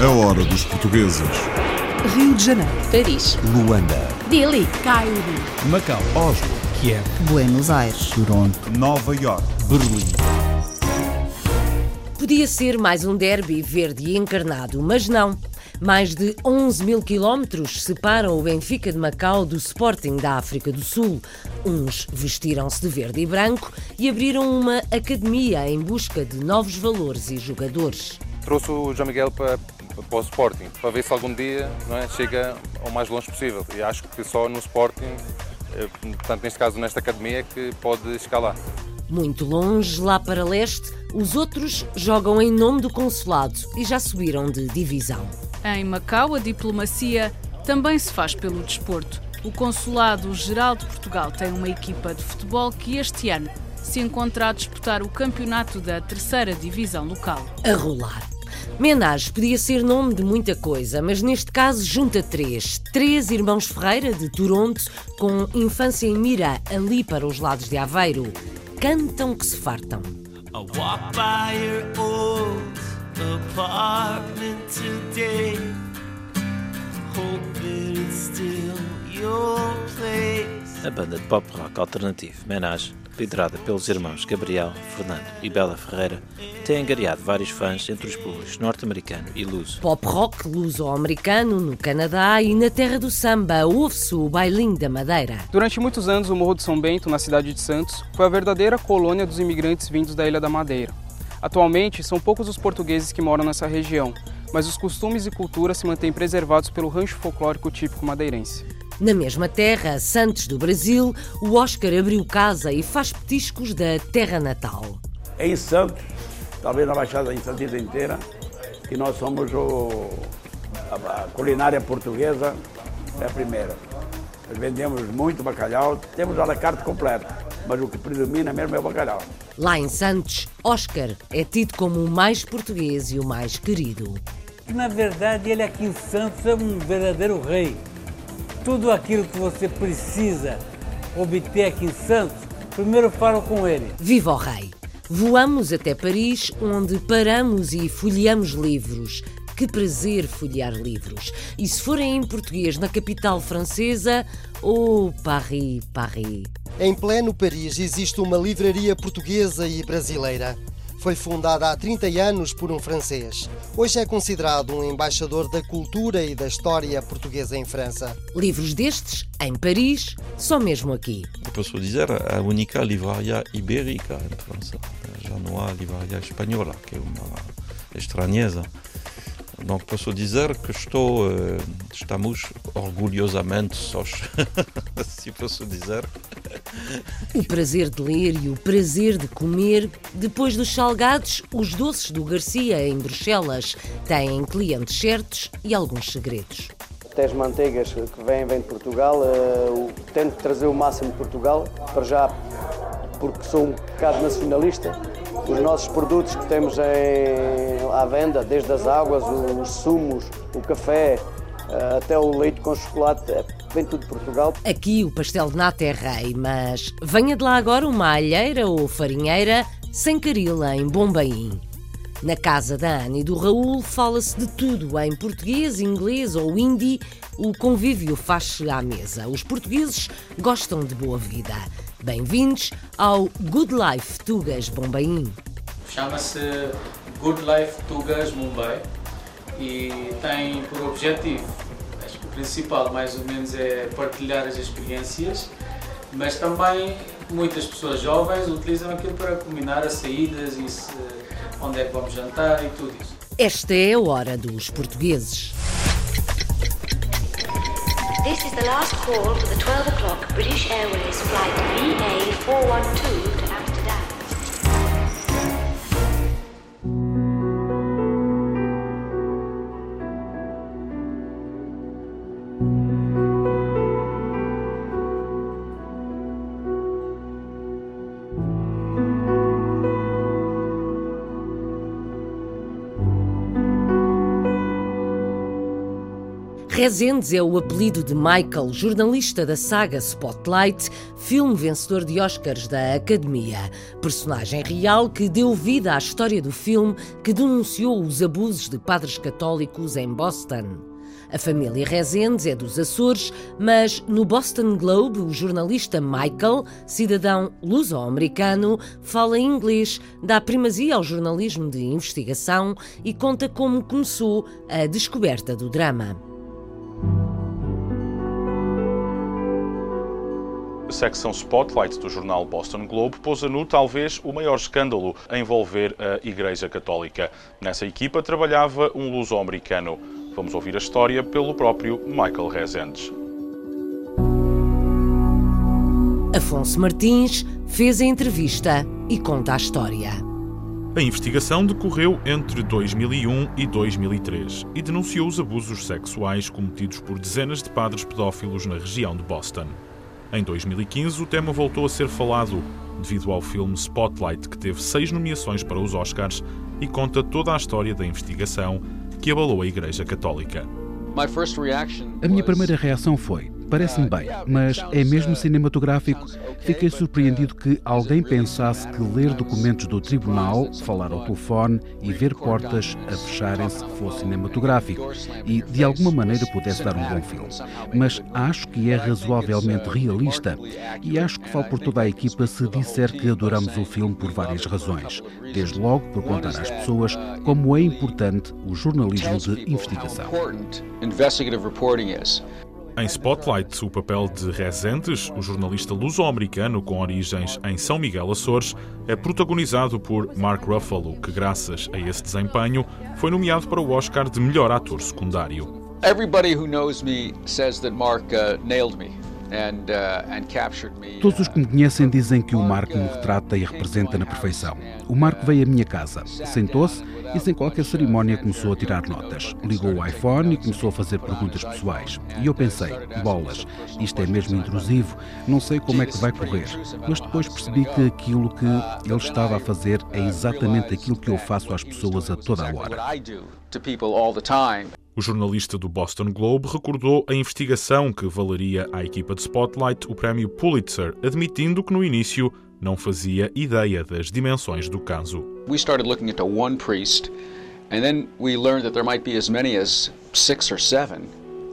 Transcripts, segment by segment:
A hora dos portugueses. Rio de Janeiro, Paris, Luanda, Delhi, Cairo, Macau, Oslo, Kiev, Buenos Aires, Toronto, Nova York. Berlim. Podia ser mais um derby verde e encarnado, mas não. Mais de 11 mil quilómetros separam o Benfica de Macau do Sporting da África do Sul. Uns vestiram-se de verde e branco e abriram uma academia em busca de novos valores e jogadores. Trouxe o João Miguel para, para o Sporting, para ver se algum dia não é, chega ao mais longe possível. E acho que só no Sporting, eh, portanto, neste caso nesta academia, é que pode lá. Muito longe, lá para leste, os outros jogam em nome do consulado e já subiram de divisão. Em Macau, a diplomacia também se faz pelo desporto. O Consulado Geral de Portugal tem uma equipa de futebol que este ano se encontra a disputar o campeonato da terceira divisão local. A rolar. Menage podia ser nome de muita coisa, mas neste caso junta três. Três irmãos Ferreira de Toronto, com infância em mira ali para os lados de Aveiro. Cantam que se fartam. I walk by your old apartment today. It's still your place. A banda de pop rock alternativo Menage, liderada pelos irmãos Gabriel, Fernando e Bela Ferreira, tem angariado vários fãs entre os públicos norte-americano e luso. Pop rock luso-americano no Canadá e na terra do samba ouve-se o bailinho da Madeira. Durante muitos anos, o Morro de São Bento, na cidade de Santos, foi a verdadeira colônia dos imigrantes vindos da Ilha da Madeira. Atualmente, são poucos os portugueses que moram nessa região, mas os costumes e cultura se mantêm preservados pelo rancho folclórico típico madeirense. Na mesma terra, Santos do Brasil, o Oscar abriu casa e faz petiscos da terra natal. em Santos, talvez na Baixada em Santista inteira, que nós somos o, a, a culinária portuguesa é a primeira. Nós vendemos muito bacalhau, temos a la carte completa, mas o que predomina mesmo é o bacalhau. Lá em Santos, Oscar é tido como o mais português e o mais querido. Na verdade, ele aqui em Santos é um verdadeiro rei. Tudo aquilo que você precisa obter aqui em Santos, primeiro falo com ele. Viva o Rei! Voamos até Paris, onde paramos e folheamos livros. Que prazer folhear livros! E se forem em português na capital francesa, oh, Paris, Paris. Em pleno Paris existe uma livraria portuguesa e brasileira. Foi fundada há 30 anos por um francês. Hoje é considerado um embaixador da cultura e da história portuguesa em França. Livros destes, em Paris, só mesmo aqui. Posso dizer a única livraria ibérica em França. Já não há livraria espanhola, que é uma estranheza. Então posso dizer que estou, eh, estamos orgulhosamente sós, se posso dizer. O prazer de ler e o prazer de comer. Depois dos salgados, os doces do Garcia em Bruxelas têm clientes certos e alguns segredos. Até as manteigas que vêm, vêm de Portugal, uh, tento trazer o máximo de Portugal, para já porque sou um bocado nacionalista. Os nossos produtos que temos em, à venda, desde as águas, os sumos, o café, até o leite com chocolate, é, vem tudo de Portugal. Aqui o pastel de nata é rei, mas venha de lá agora uma alheira ou farinheira sem carila em Bombaim. Na casa da Ana e do Raul fala-se de tudo em português, inglês ou hindi. O convívio faz-se à mesa. Os portugueses gostam de boa vida. Bem-vindos ao Good Life Tugas Bombaim. Chama-se Good Life Tugas Mumbai e tem por objetivo, acho que o principal mais ou menos é partilhar as experiências, mas também muitas pessoas jovens utilizam aquilo para combinar as saídas e se, onde é que vamos jantar e tudo isso. Esta é a hora dos portugueses. This is the last call for the 12 o'clock British Airways flight VA412 Rezendes é o apelido de Michael, jornalista da saga Spotlight, filme vencedor de Oscars da Academia. Personagem real que deu vida à história do filme que denunciou os abusos de padres católicos em Boston. A família Rezendes é dos Açores, mas no Boston Globe o jornalista Michael, cidadão luso-americano, fala inglês, dá primazia ao jornalismo de investigação e conta como começou a descoberta do drama. A secção Spotlight do jornal Boston Globe pôs a nu talvez o maior escândalo a envolver a Igreja Católica. Nessa equipa trabalhava um luso-americano. Vamos ouvir a história pelo próprio Michael Rezendes. Afonso Martins fez a entrevista e conta a história. A investigação decorreu entre 2001 e 2003 e denunciou os abusos sexuais cometidos por dezenas de padres pedófilos na região de Boston. Em 2015, o tema voltou a ser falado devido ao filme Spotlight, que teve seis nomeações para os Oscars e conta toda a história da investigação que abalou a Igreja Católica. A minha primeira reação foi: parece-me bem, mas é mesmo cinematográfico. Fiquei surpreendido que alguém pensasse que ler documentos do tribunal, falar ao telefone e ver portas a fecharem-se fosse cinematográfico e de alguma maneira pudesse dar um bom filme. Mas acho que é razoavelmente realista e acho que falo por toda a equipa se disser que adoramos o filme por várias razões. Desde logo por contar às pessoas como é importante o jornalismo de investigação. Em Spotlight, o papel de Rezendes, o jornalista luso-americano com origens em São Miguel Açores, é protagonizado por Mark Ruffalo, que, graças a esse desempenho, foi nomeado para o Oscar de melhor ator secundário. Everybody who knows me says that Mark uh, nailed me. Todos os que me conhecem dizem que o Marco me retrata e representa na perfeição. O Marco veio à minha casa, sentou-se e, sem qualquer cerimónia, começou a tirar notas. Ligou o iPhone e começou a fazer perguntas pessoais. E eu pensei: bolas, isto é mesmo intrusivo, não sei como é que vai correr. Mas depois percebi que aquilo que ele estava a fazer é exatamente aquilo que eu faço às pessoas a toda a hora. O jornalista do Boston Globe recordou a investigação que valeria à equipa de Spotlight o prémio Pulitzer, admitindo que no início não fazia ideia das dimensões do caso. We started looking into one priest and then we learned that there might be as many as six or seven.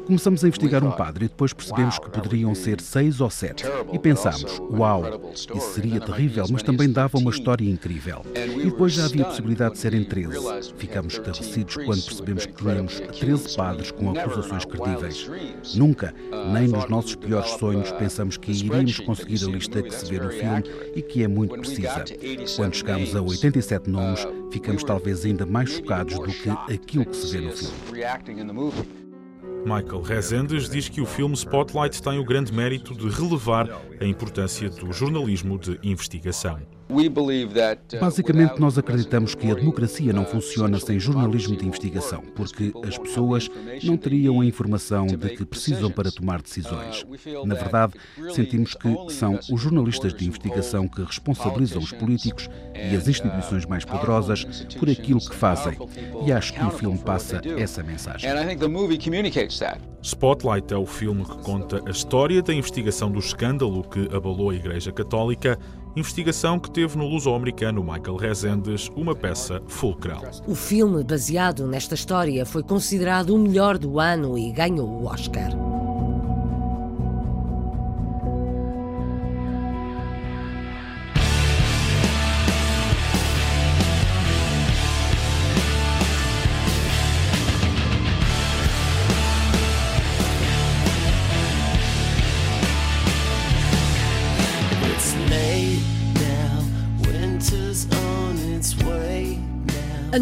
Começamos a investigar um padre e depois percebemos que poderiam ser seis ou sete. E pensámos, uau, isso seria terrível, mas também dava uma história incrível. E depois já havia a possibilidade de serem 13. Ficámos estarrecidos quando percebemos que tínhamos 13 padres com acusações credíveis. Nunca, nem nos nossos piores sonhos, pensamos que iríamos conseguir a lista que se vê no filme e que é muito precisa. Quando chegamos a 87 nomes, ficamos talvez ainda mais chocados do que aquilo que se vê no filme. Michael Rezendes diz que o filme Spotlight tem o grande mérito de relevar a importância do jornalismo de investigação. Basicamente, nós acreditamos que a democracia não funciona sem jornalismo de investigação, porque as pessoas não teriam a informação de que precisam para tomar decisões. Na verdade, sentimos que são os jornalistas de investigação que responsabilizam os políticos e as instituições mais poderosas por aquilo que fazem. E acho que o filme passa essa mensagem. Spotlight é o filme que conta a história da investigação do escândalo que abalou a Igreja Católica investigação que teve no luso-americano Michael Rezendes uma peça fulcral. O filme baseado nesta história foi considerado o melhor do ano e ganhou o Oscar.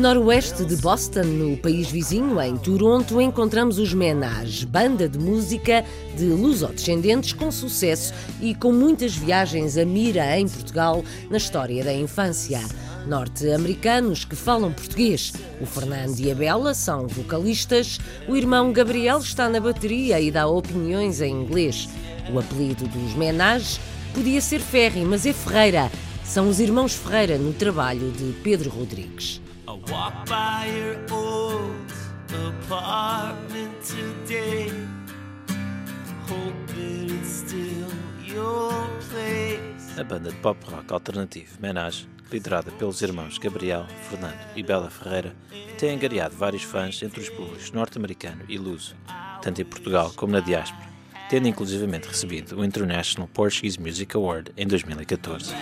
Noroeste de Boston, no país vizinho, em Toronto, encontramos os Menage, banda de música de lusodescendentes com sucesso e com muitas viagens a mira em Portugal na história da infância. Norte-americanos que falam português. O Fernando e a Bela são vocalistas, o irmão Gabriel está na bateria e dá opiniões em inglês. O apelido dos Menage podia ser Ferri, mas é Ferreira. São os irmãos Ferreira no trabalho de Pedro Rodrigues. Walk by your old apartment today. That it's still your place. A banda de pop rock alternativo Menage, liderada pelos irmãos Gabriel, Fernando e Bela Ferreira, tem angariado vários fãs entre os públicos norte-americano e luso, tanto em Portugal como na diáspora, tendo inclusivamente recebido o International Portuguese Music Award em 2014.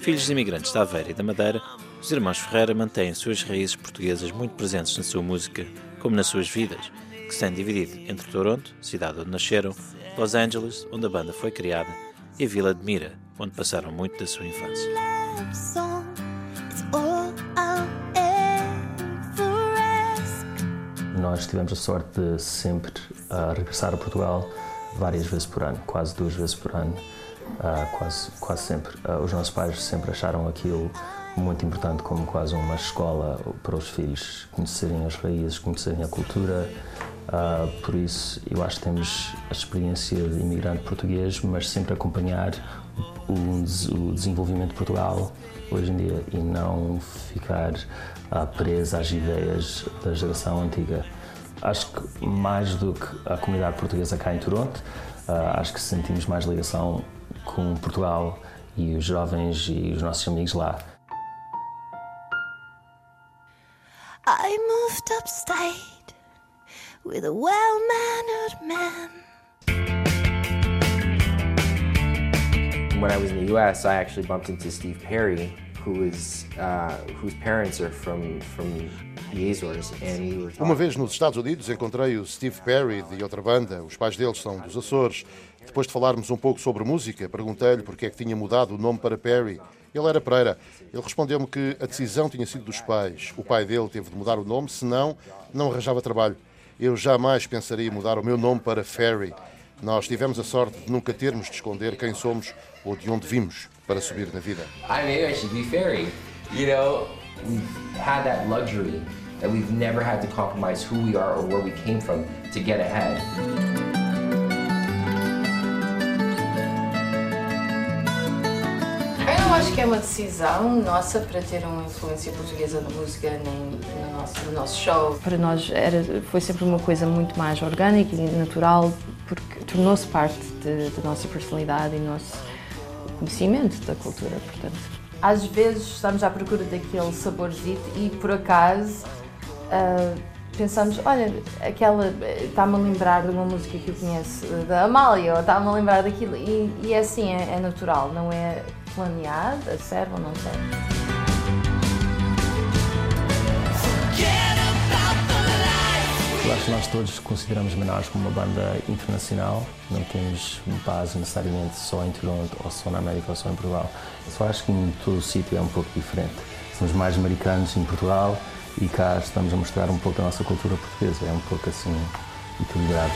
Filhos de imigrantes da Aveira e da Madeira, os irmãos Ferreira mantêm suas raízes portuguesas muito presentes na sua música, como nas suas vidas, que se têm dividido entre Toronto, cidade onde nasceram, Los Angeles, onde a banda foi criada, e a Vila de Mira, onde passaram muito da sua infância. Nós tivemos a sorte de sempre uh, regressar a Portugal várias vezes por ano, quase duas vezes por ano, uh, quase, quase sempre. Uh, os nossos pais sempre acharam aquilo muito importante como quase uma escola para os filhos conhecerem as raízes, conhecerem a cultura. Uh, por isso, eu acho que temos a experiência de imigrante português, mas sempre acompanhar o, o desenvolvimento de Portugal hoje em dia e não ficar uh, preso às ideias da geração antiga. Acho que mais do que a comunidade portuguesa cá em Toronto, uh, acho que sentimos mais ligação com Portugal e os jovens e os nossos amigos lá. I moved upstate with a well mannered man. When I was in the U.S., I actually bumped into Steve Perry, who is uh, whose parents are from from the Azores, and we were Uma vez nos Estados Unidos encontrei o Steve Perry de outra banda, os pais deles são dos Açores. Depois de falarmos um pouco sobre música, perguntei-lhe porque é que tinha mudado o nome para Perry. Ele era Pereira. Ele respondeu-me que a decisão tinha sido dos pais. O pai dele teve de mudar o nome, senão não arranjava trabalho. Eu jamais pensaria em mudar o meu nome para Ferry. Nós tivemos a sorte de nunca termos de esconder quem somos ou de onde vimos para subir na vida. I maybe I should be Ferry. You know, we've had that luxury that we've never had to compromise who we are or where we came from to get ahead. Acho que é uma decisão nossa para ter uma influência portuguesa na música nem no nosso, no nosso show. Para nós era, foi sempre uma coisa muito mais orgânica e natural, porque tornou-se parte da nossa personalidade e nosso conhecimento da cultura, portanto. Às vezes estamos à procura daquele saborzito e por acaso uh, pensamos, olha, aquela está-me a lembrar de uma música que eu conheço da Amália, ou está-me a lembrar daquilo, e, e é assim, é, é natural, não é planeado, serve ou não serve. Eu acho que nós todos consideramos Menage como uma banda internacional, não temos base necessariamente só em Toronto, ou só na América, ou só em Portugal. Eu só acho que em todo o sítio é um pouco diferente. Somos mais americanos em Portugal e cá estamos a mostrar um pouco da nossa cultura portuguesa, é um pouco assim equilibrado.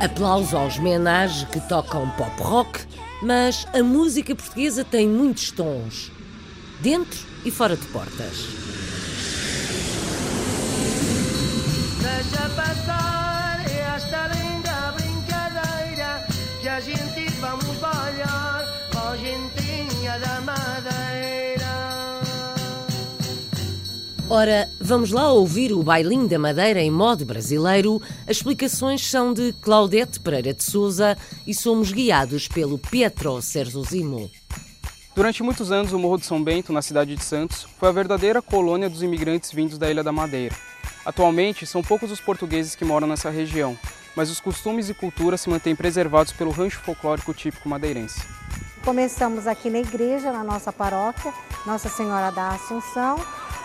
Aplauso aos Menage que tocam pop rock, mas a música portuguesa tem muitos tons, dentro e fora de portas. Deixa passar esta linda brincadeira que a gente Ora, vamos lá ouvir o Bailinho da Madeira em modo brasileiro. As explicações são de Claudete Pereira de Souza e somos guiados pelo Pietro Serzosimo. Durante muitos anos, o Morro de São Bento, na cidade de Santos, foi a verdadeira colônia dos imigrantes vindos da Ilha da Madeira. Atualmente, são poucos os portugueses que moram nessa região, mas os costumes e cultura se mantêm preservados pelo rancho folclórico típico madeirense. Começamos aqui na igreja, na nossa paróquia, Nossa Senhora da Assunção,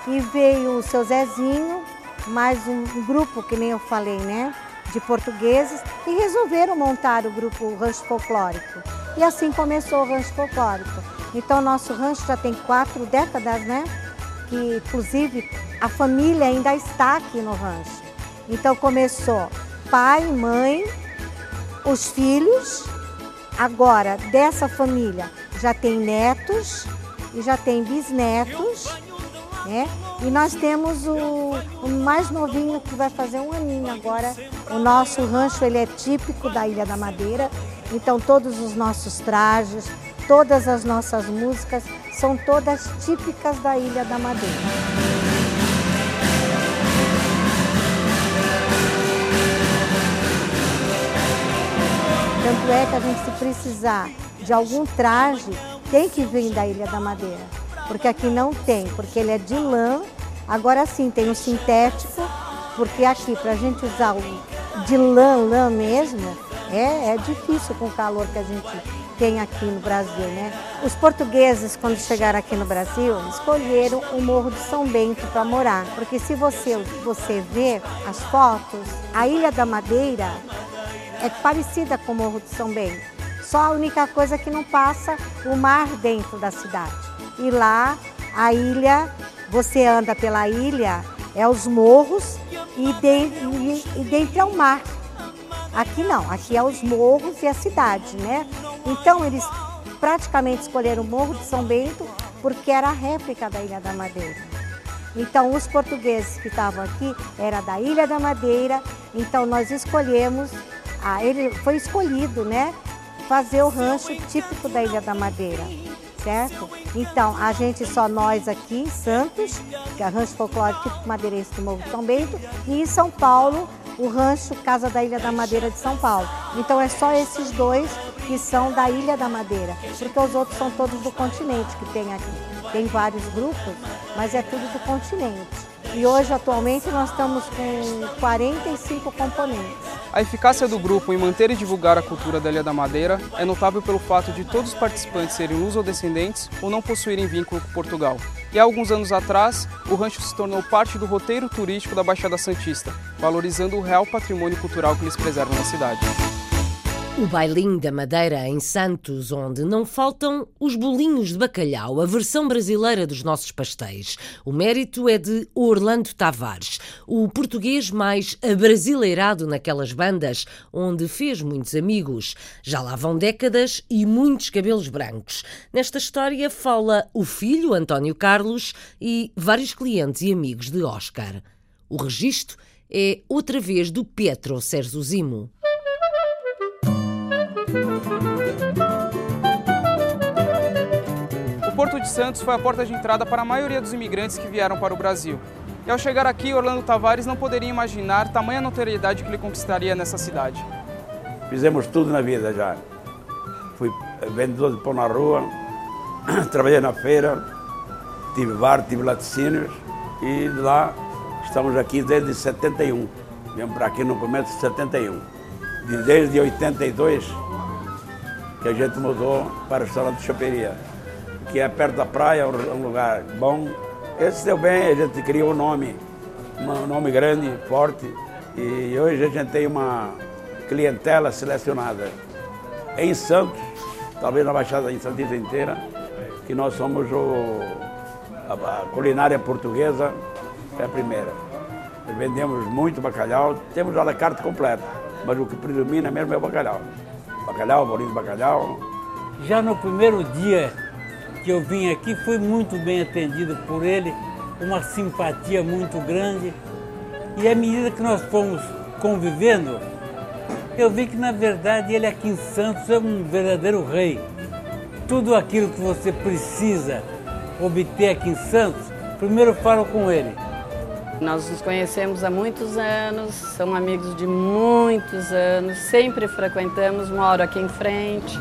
e veio o seu Zezinho, mais um grupo, que nem eu falei, né, de portugueses, e resolveram montar o grupo Rancho Folclórico. E assim começou o Rancho Folclórico. Então, nosso rancho já tem quatro décadas, né? Que, inclusive, a família ainda está aqui no rancho. Então, começou pai, mãe, os filhos. Agora, dessa família, já tem netos e já tem bisnetos, né? E nós temos o, o mais novinho que vai fazer um aninho agora. O nosso rancho, ele é típico da Ilha da Madeira. Então, todos os nossos trajes, todas as nossas músicas são todas típicas da Ilha da Madeira. Tanto é que a gente, se precisar de algum traje, tem que vir da Ilha da Madeira. Porque aqui não tem, porque ele é de lã. Agora sim, tem o sintético, porque aqui, para a gente usar o de lã, lã mesmo, é, é difícil com o calor que a gente tem aqui no Brasil, né? Os portugueses, quando chegaram aqui no Brasil, escolheram o Morro de São Bento para morar. Porque se você, você ver as fotos, a Ilha da Madeira é parecida com o Morro de São Bento. Só a única coisa que não passa o mar dentro da cidade. E lá, a ilha, você anda pela ilha, é os morros e, de, e, dentro é o mar. Aqui não, aqui é os morros e a cidade, né? Então eles praticamente escolheram o Morro de São Bento porque era a réplica da Ilha da Madeira. Então os portugueses que estavam aqui era da Ilha da Madeira, então nós escolhemos ah, ele foi escolhido, né? Fazer o rancho típico da Ilha da Madeira, certo? Então, a gente só nós aqui em Santos, que é rancho folclórico madeirense do Morro São Bento, e em São Paulo, o rancho Casa da Ilha da Madeira de São Paulo. Então, é só esses dois que são da Ilha da Madeira, porque os outros são todos do continente que tem aqui. Tem vários grupos, mas é tudo do continente. E hoje, atualmente, nós estamos com 45 componentes. A eficácia do grupo em manter e divulgar a cultura da Ilha da Madeira é notável pelo fato de todos os participantes serem luso-descendentes ou não possuírem vínculo com Portugal. E há alguns anos atrás, o rancho se tornou parte do roteiro turístico da Baixada Santista, valorizando o real patrimônio cultural que eles preservam na cidade. O bailinho da Madeira em Santos, onde não faltam os bolinhos de bacalhau, a versão brasileira dos nossos pastéis. O mérito é de Orlando Tavares, o português mais abrasileirado naquelas bandas, onde fez muitos amigos. Já lá vão décadas e muitos cabelos brancos. Nesta história fala o filho, António Carlos, e vários clientes e amigos de Oscar. O registro é outra vez do Pietro Zimo. De Santos foi a porta de entrada para a maioria dos imigrantes que vieram para o Brasil. E ao chegar aqui, Orlando Tavares não poderia imaginar tamanha notoriedade que ele conquistaria nessa cidade. Fizemos tudo na vida já. Fui vendedor de pão na rua, trabalhei na feira, tive bar, tive laticínios e lá estamos aqui desde 71. Viemos para aqui no começo de 71. Desde 82 que a gente mudou para o restaurante de choperia, que é perto da praia, um lugar bom. Esse deu bem, a gente criou um nome, um nome grande, forte, e hoje a gente tem uma clientela selecionada em Santos, talvez na Baixada em Santista inteira, que nós somos o, a, a culinária portuguesa, é a primeira. Vendemos muito bacalhau, temos a la carte completa, mas o que predomina mesmo é o bacalhau bacalhau, bolinho de bacalhau. Já no primeiro dia que eu vim aqui, fui muito bem atendido por ele, uma simpatia muito grande. E à medida que nós fomos convivendo, eu vi que na verdade ele aqui em Santos é um verdadeiro rei. Tudo aquilo que você precisa obter aqui em Santos, primeiro falo com ele. Nós nos conhecemos há muitos anos, somos amigos de muitos anos, sempre frequentamos, moro aqui em frente,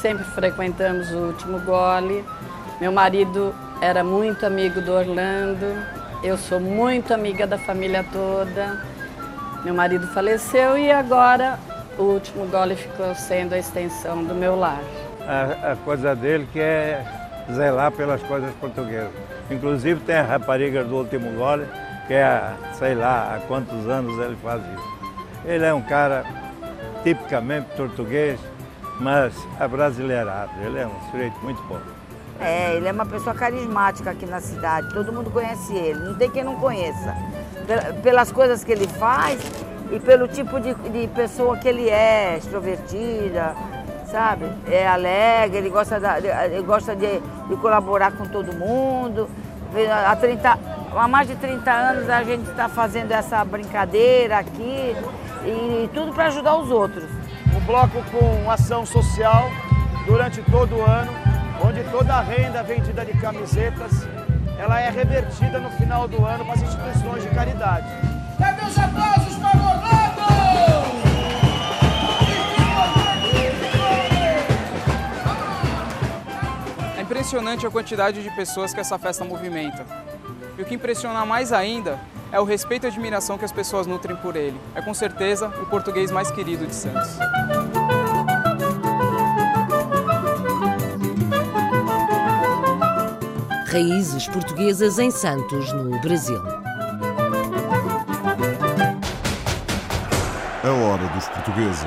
sempre frequentamos o último gole. Meu marido era muito amigo do Orlando, eu sou muito amiga da família toda. Meu marido faleceu e agora o último gole ficou sendo a extensão do meu lar. A, a coisa dele que é zelar pelas coisas portuguesas. Inclusive tem a rapariga do último gole, que é, sei lá, há quantos anos ele faz isso. Ele é um cara tipicamente português, mas abrasileirado. Ele é um sujeito muito bom. É, ele é uma pessoa carismática aqui na cidade, todo mundo conhece ele, não tem quem não conheça. Pelas coisas que ele faz e pelo tipo de, de pessoa que ele é, extrovertida, sabe? É alegre, ele gosta, da, ele gosta de, de colaborar com todo mundo. Há 30, Há mais de 30 anos a gente está fazendo essa brincadeira aqui e tudo para ajudar os outros. Um bloco com ação social durante todo o ano onde toda a renda vendida de camisetas ela é revertida no final do ano para as instituições de caridade. Cadê os aplausos para Orlando? É impressionante a quantidade de pessoas que essa festa movimenta. E o que impressiona mais ainda é o respeito e admiração que as pessoas nutrem por ele. É com certeza o português mais querido de Santos. Raízes portuguesas em Santos, no Brasil. A hora dos portugueses.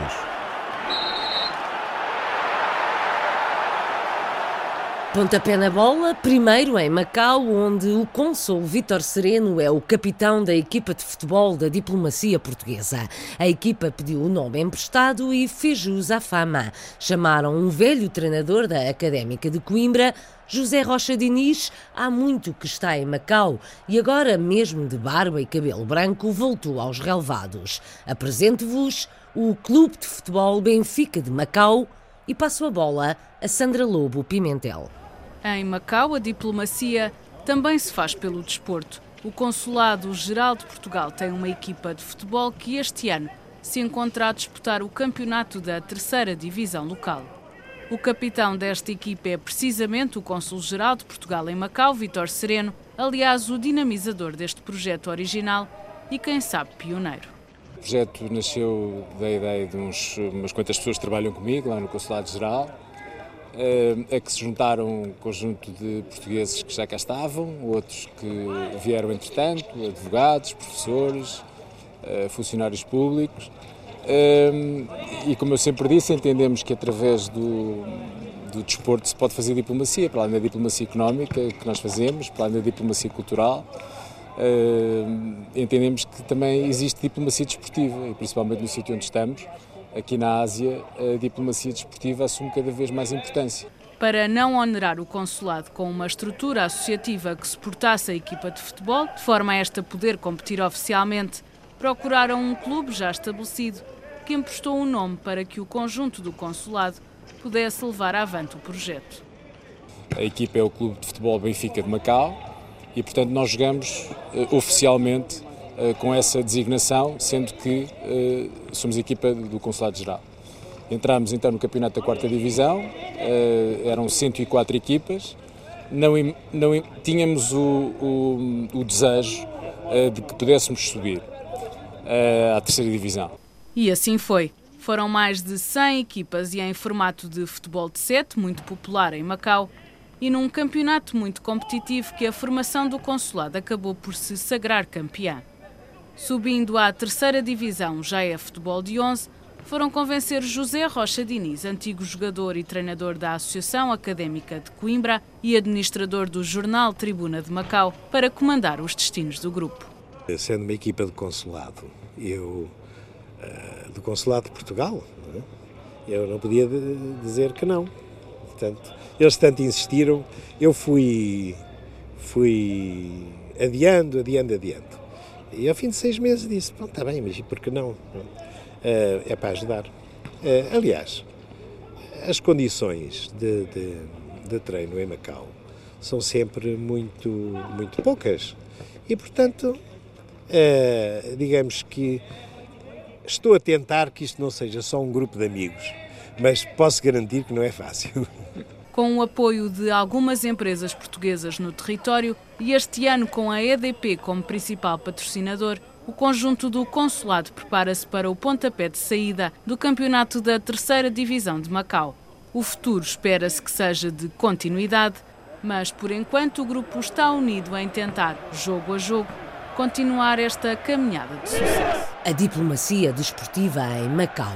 Pontapé na bola, primeiro em Macau, onde o cônsul Vítor Sereno é o capitão da equipa de futebol da diplomacia portuguesa. A equipa pediu o nome emprestado e fez jus à fama. Chamaram um velho treinador da Académica de Coimbra, José Rocha Diniz, há muito que está em Macau e agora, mesmo de barba e cabelo branco, voltou aos relevados. Apresento-vos o Clube de Futebol Benfica de Macau e passo a bola a Sandra Lobo Pimentel. Em Macau, a diplomacia também se faz pelo desporto. O Consulado-Geral de Portugal tem uma equipa de futebol que este ano se encontra a disputar o campeonato da terceira divisão local. O capitão desta equipa é precisamente o Cônsul-Geral de Portugal em Macau, Vitor Sereno, aliás, o dinamizador deste projeto original e, quem sabe, pioneiro. O projeto nasceu da ideia de uns, umas quantas pessoas que trabalham comigo lá no Consulado-Geral, a que se juntaram um conjunto de portugueses que já cá estavam, outros que vieram entretanto, advogados, professores, funcionários públicos. E como eu sempre disse, entendemos que através do, do desporto se pode fazer diplomacia, para além da diplomacia económica que nós fazemos, para além da diplomacia cultural. entendemos que também existe diplomacia desportiva, e principalmente no sítio onde estamos, aqui na Ásia, a diplomacia desportiva assume cada vez mais importância. Para não onerar o consulado com uma estrutura associativa que suportasse a equipa de futebol, de forma a esta poder competir oficialmente, procuraram um clube já estabelecido que emprestou um nome para que o conjunto do consulado pudesse levar avante o projeto. A equipa é o Clube de Futebol Benfica de Macau e, portanto, nós jogamos uh, oficialmente com essa designação, sendo que uh, somos equipa do Consulado-Geral. Entramos então no campeonato da quarta divisão, eram 104 equipas, não, não tínhamos o, o, o desejo de que pudéssemos subir à terceira divisão. E assim foi. Foram mais de 100 equipas e em formato de futebol de sete, muito popular em Macau, e num campeonato muito competitivo que a formação do consulado acabou por se sagrar campeã. Subindo à terceira divisão, já é futebol de 11, foram convencer José Rocha Diniz, antigo jogador e treinador da Associação Académica de Coimbra e administrador do jornal Tribuna de Macau, para comandar os destinos do grupo. Sendo uma equipa de consulado, eu do Consulado de Portugal. É? Eu não podia dizer que não. Portanto, eles tanto insistiram, eu fui, fui adiando, adiando, adiando. E ao fim de seis meses disse: Bom, está bem, mas por que não? Uh, é para ajudar. Uh, aliás, as condições de, de, de, treino em Macau são sempre muito, muito poucas. E, portanto, uh, digamos que Estou a tentar que isto não seja só um grupo de amigos, mas posso garantir que não é fácil. Com o apoio de algumas empresas portuguesas no território e este ano com a EDP como principal patrocinador, o conjunto do Consulado prepara-se para o pontapé de saída do campeonato da terceira divisão de Macau. O futuro espera-se que seja de continuidade, mas por enquanto o grupo está unido em tentar, jogo a jogo, continuar esta caminhada de sucesso. A diplomacia desportiva em Macau.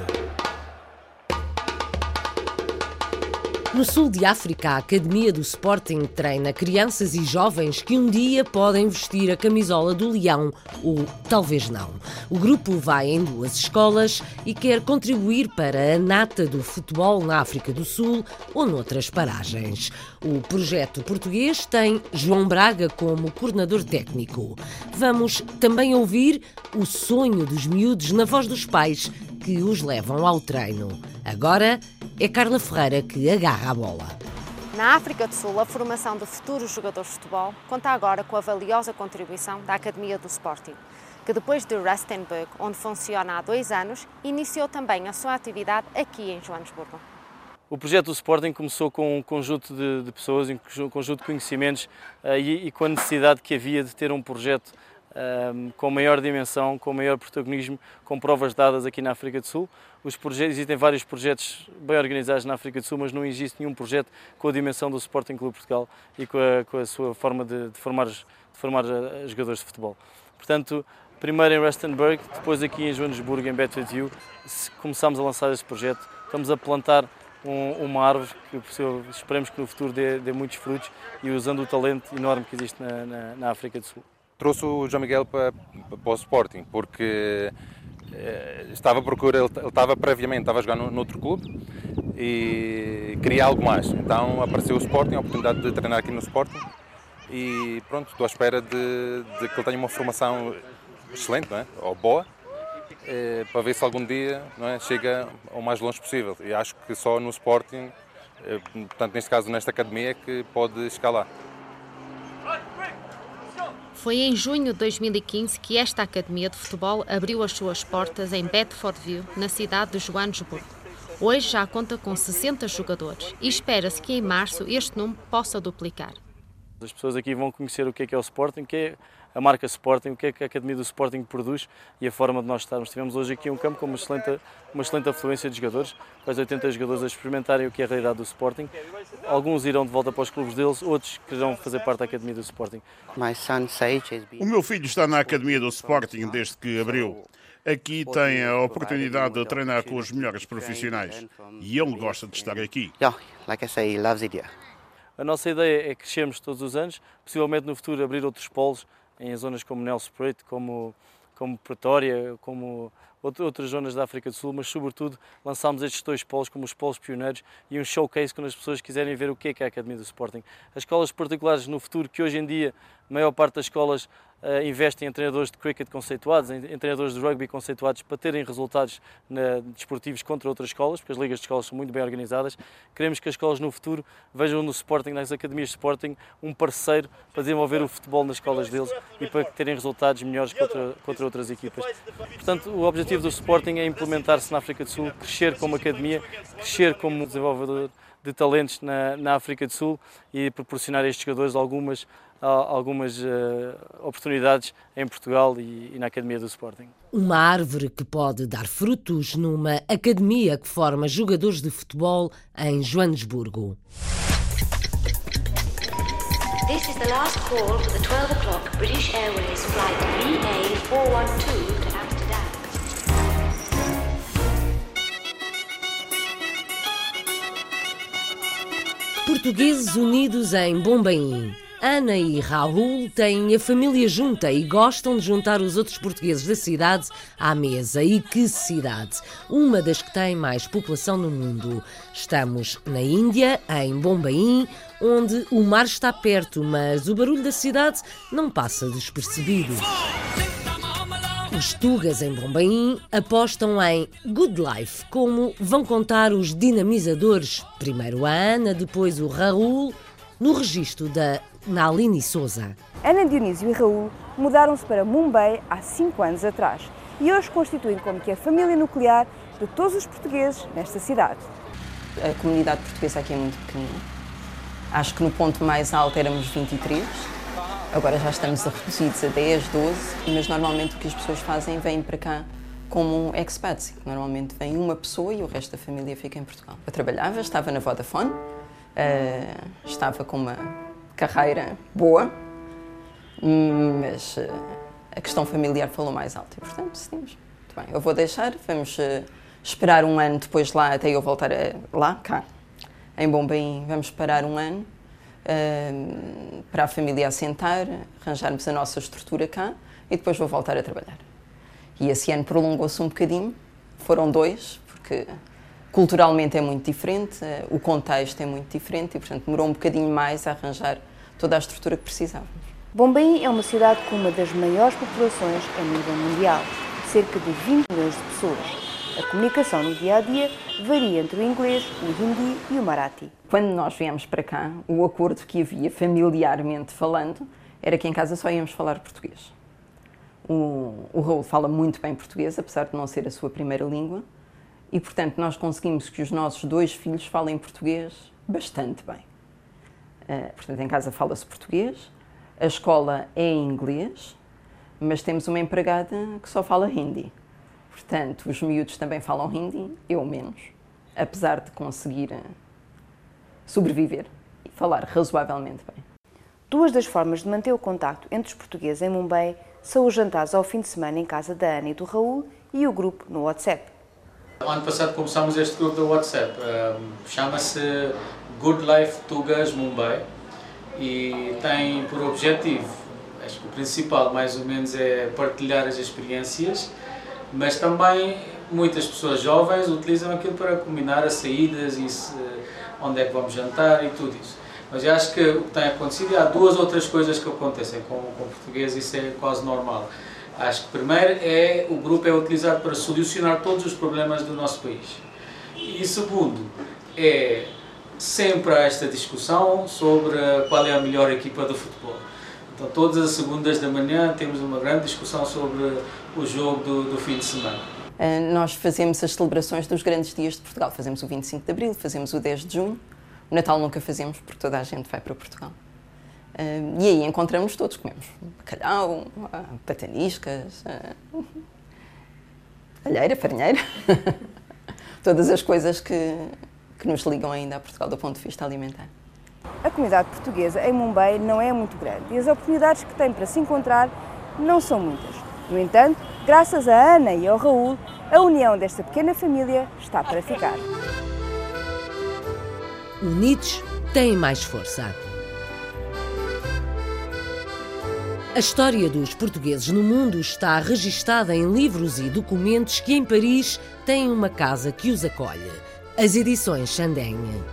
No sul de África, a Academia do Sporting treina crianças e jovens que um dia podem vestir a camisola do leão ou talvez não. O grupo vai em duas escolas e quer contribuir para a nata do futebol na África do Sul ou noutras paragens. O projeto português tem João Braga como coordenador técnico. Vamos também ouvir o sonho dos miúdos na voz dos pais que os levam ao treino. Agora é Carla Ferreira que agarra a bola. Na África do Sul, a formação de futuros jogadores de futebol conta agora com a valiosa contribuição da Academia do Sporting, que depois de Rustenburg, onde funciona há dois anos, iniciou também a sua atividade aqui em Joanesburgo. O projeto do Sporting começou com um conjunto de, de pessoas, um conjunto de conhecimentos uh, e, e, com a necessidade que havia de ter um projeto um, com maior dimensão, com maior protagonismo, com provas dadas aqui na África do Sul. Os projetos, existem vários projetos bem organizados na África do Sul, mas não existe nenhum projeto com a dimensão do Sporting Clube Portugal e com a, com a sua forma de, de, formar, de formar eh, jogadores de futebol. Portanto, primeiro em Rustenburg, depois aqui em Joanesburgo, em Bedfordview, começámos a lançar este projeto. Estamos a plantar um, uma árvore que esperemos que no futuro dê, dê, muitos frutos e usando o talento enorme que existe na, na, na África do Sul. Trouxe o João Miguel para, para o Sporting porque eh, estava à procura, ele, ele estava previamente, estava a jogar no, noutro clube e queria algo mais. Então apareceu o Sporting, a oportunidade de treinar aqui no Sporting e pronto, estou à espera de, de que ele tenha uma formação excelente, não é? ou boa, eh, para ver se algum dia não é, chega ao mais longe possível. E acho que só no Sporting, eh, portanto neste caso nesta academia, é que pode lá. Foi em junho de 2015 que esta academia de futebol abriu as suas portas em Bedfordview, na cidade de Joanesburgo. Hoje já conta com 60 jogadores e espera-se que em março este número possa duplicar. As pessoas aqui vão conhecer o que é, que é o Sporting, que é a marca Sporting, o que é que a Academia do Sporting produz e a forma de nós estarmos. Tivemos hoje aqui um campo com uma excelente, uma excelente afluência de jogadores, quase 80 jogadores a experimentarem o que é a realidade do Sporting. Alguns irão de volta para os clubes deles, outros quererão fazer parte da Academia do Sporting. O meu filho está na Academia do Sporting desde que abriu. Aqui tem a oportunidade de treinar com os melhores profissionais e ele gosta de estar aqui. Yeah, like I say, he loves it here. A nossa ideia é crescermos todos os anos, possivelmente no futuro abrir outros polos em zonas como Nelson Preto, como, como Pretória, como outras zonas da África do Sul, mas sobretudo lançámos estes dois polos como os polos pioneiros e um showcase quando as pessoas quiserem ver o que é, que é a Academia do Sporting. As escolas particulares no futuro, que hoje em dia a maior parte das escolas investem em treinadores de cricket conceituados, em, em, treinadores de rugby conceituados para terem resultados na, desportivos contra outras escolas, porque as ligas de escolas são muito bem organizadas. Queremos que as escolas no futuro vejam no Sporting, nas academias de Sporting, um parceiro para desenvolver o futebol nas escolas deles e para terem resultados melhores contra, contra outras equipas. Portanto, o objetivo do Sporting é implementar-se na África do Sul, crescer como academia, crescer como desenvolvedor de talentos na, na África do Sul e proporcionar a estes jogadores algumas algumas uh, oportunidades em Portugal e, e, na Academia do Sporting. Uma árvore que pode dar frutos numa academia que forma jogadores de futebol em Joanesburgo. This is the last call for the 12 o'clock British Airways flight VA412 Portugueses unidos em Bombaim. Ana e Raul têm a família junta e gostam de juntar os outros portugueses da cidade à mesa. E que cidade! Uma das que tem mais população no mundo. Estamos na Índia, em Bombaim, onde o mar está perto, mas o barulho da cidade não passa despercebido. Os Tugas em Bombaim apostam em Good Life, como vão contar os dinamizadores. Primeiro a Ana, depois o Raul, no registro da Naline Souza. Ana Dionísio e Raul mudaram-se para Mumbai há cinco anos atrás e hoje constituem como que a família nuclear de todos os portugueses nesta cidade. A comunidade portuguesa aqui é muito pequenina. Acho que no ponto mais alto éramos 23. Agora já estamos reduzidos a 10, 12, mas normalmente o que as pessoas fazem vêm para cá como expats. Normalmente vem uma pessoa e o resto da família fica em Portugal. Eu trabalhava, estava na Vodafone, uh, estava com uma carreira boa, mas uh, a questão familiar falou mais alto e, portanto, decidimos. Muito bem, eu vou deixar, vamos uh, esperar um ano depois lá, até eu voltar a, lá, cá, em Bombaim, vamos esperar um ano para a família assentar, arranjarmos a nossa estrutura cá e depois vou voltar a trabalhar. E esse ano prolongou-se um bocadinho, foram dois, porque culturalmente é muito diferente, eh, o contexto é muito diferente e, portanto, demorou um bocadinho mais a arranjar toda a estrutura que precisávamos. Bombaim é uma cidade com uma das maiores populações a nível mundial, cerca de 20 milhões de pessoas. A comunicação no dia a dia varia entre o inglês, o hindi e o marathi. Quando nós viemos para cá, o acordo que havia familiarmente falando era que em casa só íamos falar português. O, o Raul fala muito bem português, apesar de não ser a sua primeira língua, e portanto nós conseguimos que os nossos dois filhos falem português bastante bem. Uh, portanto, em casa fala-se português, a escola é em inglês, mas temos uma empregada que só fala hindi. Portanto, os miúdos também falam hindi, eu menos, apesar de conseguir eh, sobreviver e falar razoavelmente bem. Duas das formas de manter o contacto entre os portugueses em Mumbai são os jantares ao fim de semana em casa da Ana e do Raul e o grupo no WhatsApp. Ano passado começámos este grupo do WhatsApp, um, chama-se Good Life Tugas Mumbai e tem por objetivo, acho que o principal mais ou menos é partilhar as experiências, mas também muitas pessoas jovens utilizam aquilo para combinar as saídas e se, onde é que vamos jantar e tudo isso. Mas eu acho que o que tem acontecido, há duas outras coisas que acontecem com, o português, isso é quase normal. Acho que primeiro é o grupo é utilizado para solucionar todos os problemas do nosso país. E segundo, é sempre há esta discussão sobre qual é a melhor equipa do futebol. Então, todas as segundas da manhã temos uma grande discussão sobre o jogo do, do fim de semana. Uh, nós fazemos as celebrações dos grandes dias de Portugal. Fazemos o 25 de Abril, fazemos o 10 de Junho. O Natal nunca fazemos porque toda a gente vai para Portugal. Uh, e aí encontramos todos, comemos bacalhau, uh, pataniscas, uh, alheira, farinheira, todas as coisas que, que nos ligam ainda a Portugal do ponto de vista alimentar. A comunidade portuguesa em Mumbai não é muito grande e as oportunidades que tem para se encontrar não são muitas. No entanto, graças a Ana e ao Raul, a união desta pequena família está para ficar. Unidos têm mais força. A história dos portugueses no mundo está registada em livros e documentos que em Paris têm uma casa que os acolhe as edições Chandaigne.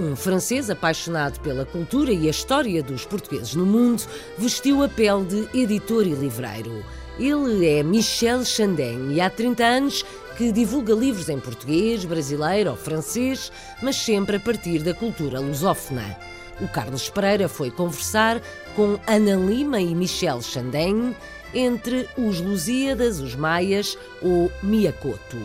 Um francês apaixonado pela cultura e a história dos portugueses no mundo vestiu a pele de editor e livreiro. Ele é Michel Chandaigne e há 30 anos que divulga livros em português, brasileiro ou francês, mas sempre a partir da cultura lusófona. O Carlos Pereira foi conversar com Ana Lima e Michel Chandaigne entre os Lusíadas, os Maias ou Miacoto.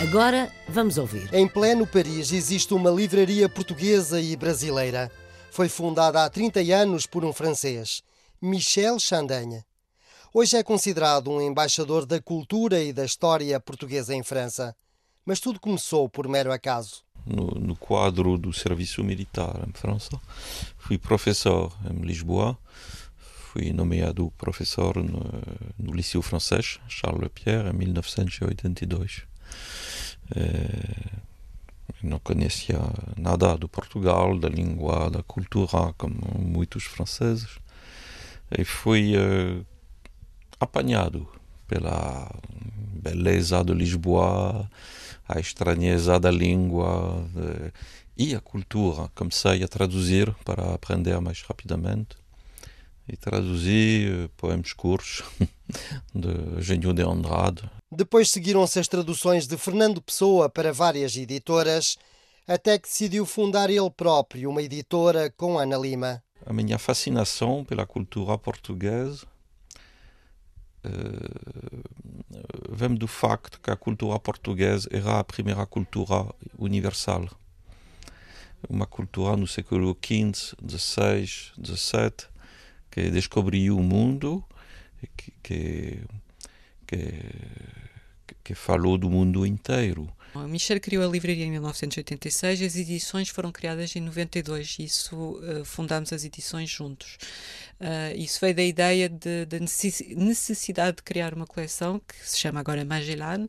Agora vamos ouvir. Em pleno Paris existe uma livraria portuguesa e brasileira. Foi fundada há 30 anos por um francês, Michel Chandaigne. Hoje é considerado um embaixador da cultura e da história portuguesa em França. Mas tudo começou por mero acaso. No, no quadro do serviço militar em França, fui professor em Lisboa. Fui nomeado professor no, no Liceu Francês Charles Lepierre em 1982. É, não conhecia nada do Portugal, da língua, da cultura, como muitos franceses. E fui uh, apanhado pela beleza de Lisboa, a estranheza da língua e a cultura. Comecei a traduzir para aprender mais rapidamente e traduzi uh, poemas curtos de Gênio de Andrade, depois seguiram-se as traduções de Fernando Pessoa para várias editoras, até que decidiu fundar ele próprio uma editora com Ana Lima. A minha fascinação pela cultura portuguesa uh, vem do facto que a cultura portuguesa era a primeira cultura universal. Uma cultura no século XV, XVI, XVII, que descobriu o mundo, que, que que, falou do mundo inteiro. Michel criou a livraria em 1986, as edições foram criadas em 92, isso uh, fundámos as edições juntos. Uh, isso veio da ideia da necessidade de criar uma coleção que se chama agora Magellan,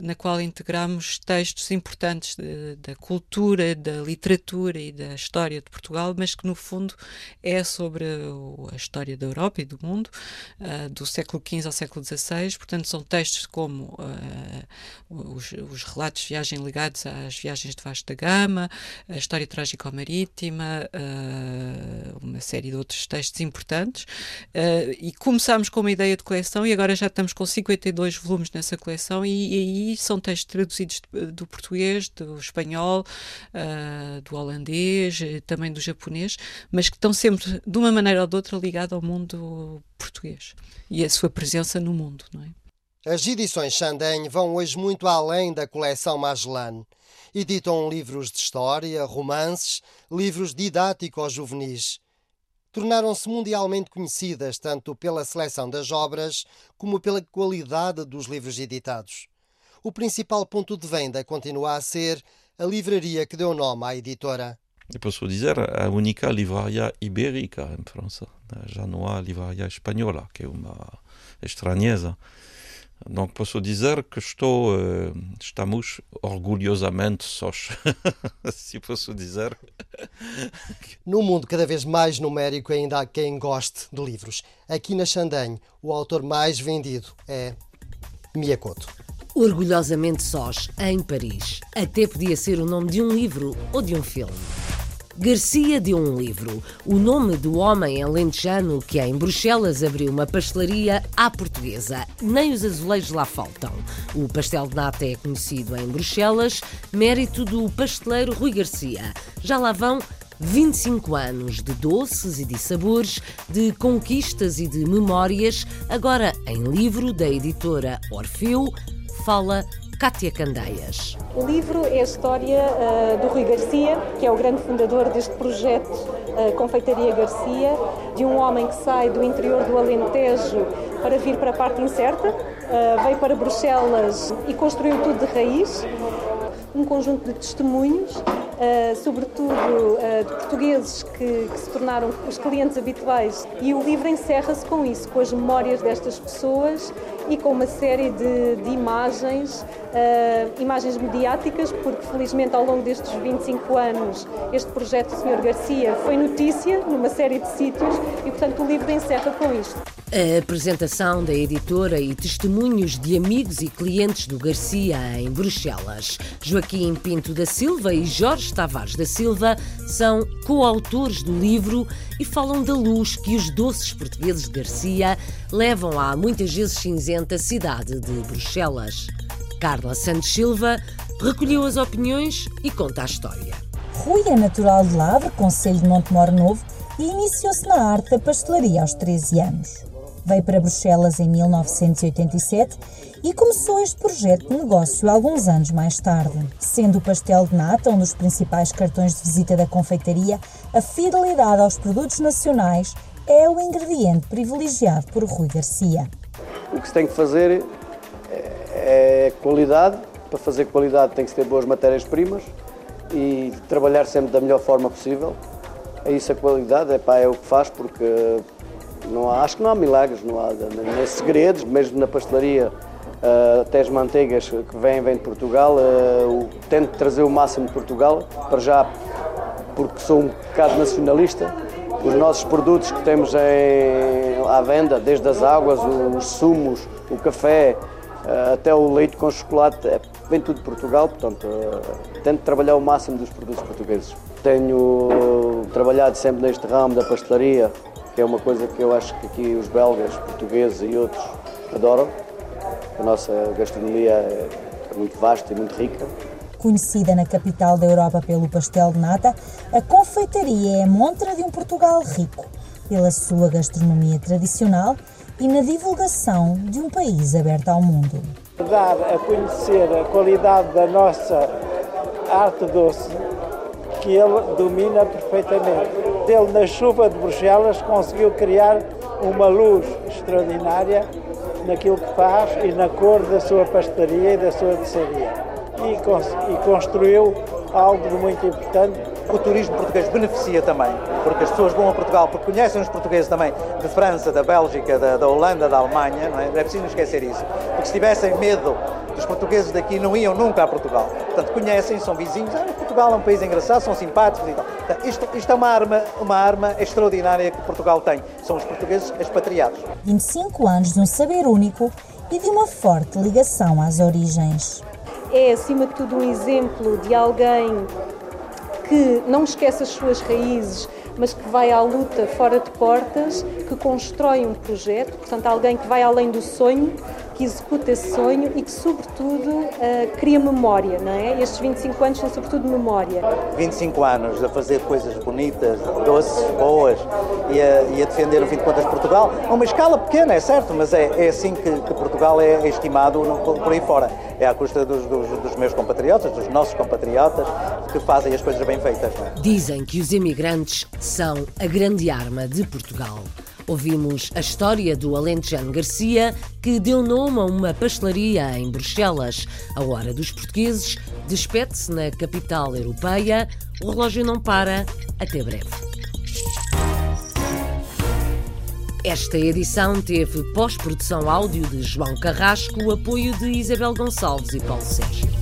na qual integramos textos importantes da cultura, da literatura e da história de Portugal, mas que no fundo é sobre a história da Europa e do mundo, uh, do século XV ao século XVI. Portanto, são textos como uh, os, os, relatos de viagem ligados às viagens de Vasco da Gama, a história trágico-marítima, uma série de outros textos importantes importantes. Uh, e começámos com uma ideia de coleção e agora já estamos com 52 volumes nessa coleção e, aí são textos traduzidos do português, do espanhol, uh, do holandês, também do japonês, mas que estão sempre, de uma maneira ou de outra, ligados ao mundo português e a sua presença no mundo, não é? As edições Chandem vão hoje muito além da coleção Magellan. Editam livros de história, romances, livros didáticos juvenis. Tornaram-se mundialmente conhecidas tanto pela seleção das obras como pela qualidade dos livros editados. O principal ponto de venda continua a ser a livraria que deu nome à editora. Eu posso dizer a única livraria ibérica em França. Já não há livraria espanhola, que é uma estranheza. Donc posso dizer que estou, uh, estamos orgulhosamente sós, se posso dizer. No mundo cada vez mais numérico ainda há quem goste de livros. Aqui na Xandém, o autor mais vendido é Miyakoto. Orgulhosamente sós, em Paris. Até podia ser o nome de um livro ou de um filme. Garcia deu um livro, o nome do homem alentejano que em Bruxelas abriu uma pastelaria à portuguesa. Nem os azulejos lá faltam. O pastel de nata é conhecido em Bruxelas, mérito do pasteleiro Rui Garcia. Já lá vão 25 anos de doces e de sabores, de conquistas e de memórias, agora em livro da editora Orfeu, fala Cátia Candeias. O livro é a história uh, do Rui Garcia, que é o grande fundador deste projeto uh, Confeitaria Garcia, de um homem que sai do interior do Alentejo para vir para a parte incerta, uh, veio para Bruxelas e construiu tudo de raiz. Um conjunto de testemunhos Uh, sobretudo uh, de portugueses que, que, se tornaram os clientes habituais. E o livro encerra-se com isso, com as memórias destas pessoas e com uma série de, de imagens, uh, imagens mediáticas, porque felizmente ao longo destes 25 anos este projeto do Sr. Garcia foi notícia numa série de sítios e, portanto, o livro encerra com isto. A apresentação da editora e testemunhos de amigos e clientes do Garcia em Bruxelas. Joaquim Pinto da Silva e Jorge Tavares da Silva são coautores do livro e falam da luz que os doces portugueses de Garcia levam à muitas vezes cinzenta cidade de Bruxelas. Carla Santos Silva recolheu as opiniões e conta a história. Rui é natural de Lavre, Conselho de Montemor Novo, e iniciou-se na arte da pastelaria aos 13 anos. Veio para Bruxelas em 1987 e começou este projeto de negócio alguns anos mais tarde. Sendo o pastel de nata um dos principais cartões de visita da confeitaria, a fidelidade aos produtos nacionais é o ingrediente privilegiado por Rui Garcia. O que se tem que fazer é qualidade. Para fazer qualidade tem que ter boas matérias-primas e trabalhar sempre da melhor forma possível. É isso a qualidade, é, pá, é o que faz, porque não há, acho que não há milagres, não há nem segredos, mesmo na pastelaria, uh, até as manteigas que vêm, vêm de Portugal, uh, tento trazer o máximo de Portugal, para já porque sou um bocado nacionalista. Os nossos produtos que temos em, à venda, desde as águas, os sumos, o café, uh, até o leite com chocolate, é, vem tudo de Portugal, portanto, tento trabalhar o máximo dos produtos portugueses. Tenho trabalhado sempre neste ramo da pastelaria, que é uma coisa que eu acho que aqui os belgas, portugueses e outros adoram. A nossa gastronomia é muito vasta e muito rica. Conhecida na capital da Europa pelo pastel de nata, a confeitaria é a montra de um Portugal rico, pela sua gastronomia tradicional e na divulgação de um país aberto ao mundo. Dar a conhecer a qualidade da nossa arte doce, que ele domina perfeitamente ele, na chuva de Bruxelas, conseguiu criar uma luz extraordinária naquilo que faz e na cor da sua pastelaria e da sua doçaria. E, e construiu algo muito importante o turismo português beneficia também, porque as pessoas vão a Portugal porque conhecem os portugueses também de França, da Bélgica, da, da Holanda, da Alemanha, não é? Não é preciso esquecer isso. Porque se tivessem medo dos portugueses daqui, não iam nunca a Portugal. Portanto, conhecem, são vizinhos, ah, Portugal é um país engraçado, são simpáticos e tal. Portanto, isto, isto é uma arma, uma arma extraordinária que Portugal tem. São os portugueses expatriados. 25 anos de um saber único e de uma forte ligação às origens. É, acima de tudo, um exemplo de alguém que não esquece as suas raízes, mas que vai à luta fora de portas, que constrói um projeto, portanto, alguém que vai além do sonho, que executa esse sonho e que, sobretudo, uh, cria memória, não é? Estes 25 anos são, sobretudo, memória. 25 anos a fazer coisas bonitas, doces, boas e a, e a defender, no fim de contas, Portugal. A uma escala pequena, é certo, mas é, é assim que, que Portugal é, é estimado no, por aí fora. É à custa dos, dos, dos, meus compatriotas, dos nossos compatriotas, que fazem as coisas bem feitas. É? Dizem que os imigrantes são a grande arma de Portugal. Ouvimos a história do Alentejano Garcia, que deu nome a uma pastelaria em Bruxelas. A hora dos portugueses despede-se na capital europeia. O relógio não para. Até breve. Esta edição teve pós-produção áudio de João Carrasco, apoio de Isabel Gonçalves e Paulo Sérgio.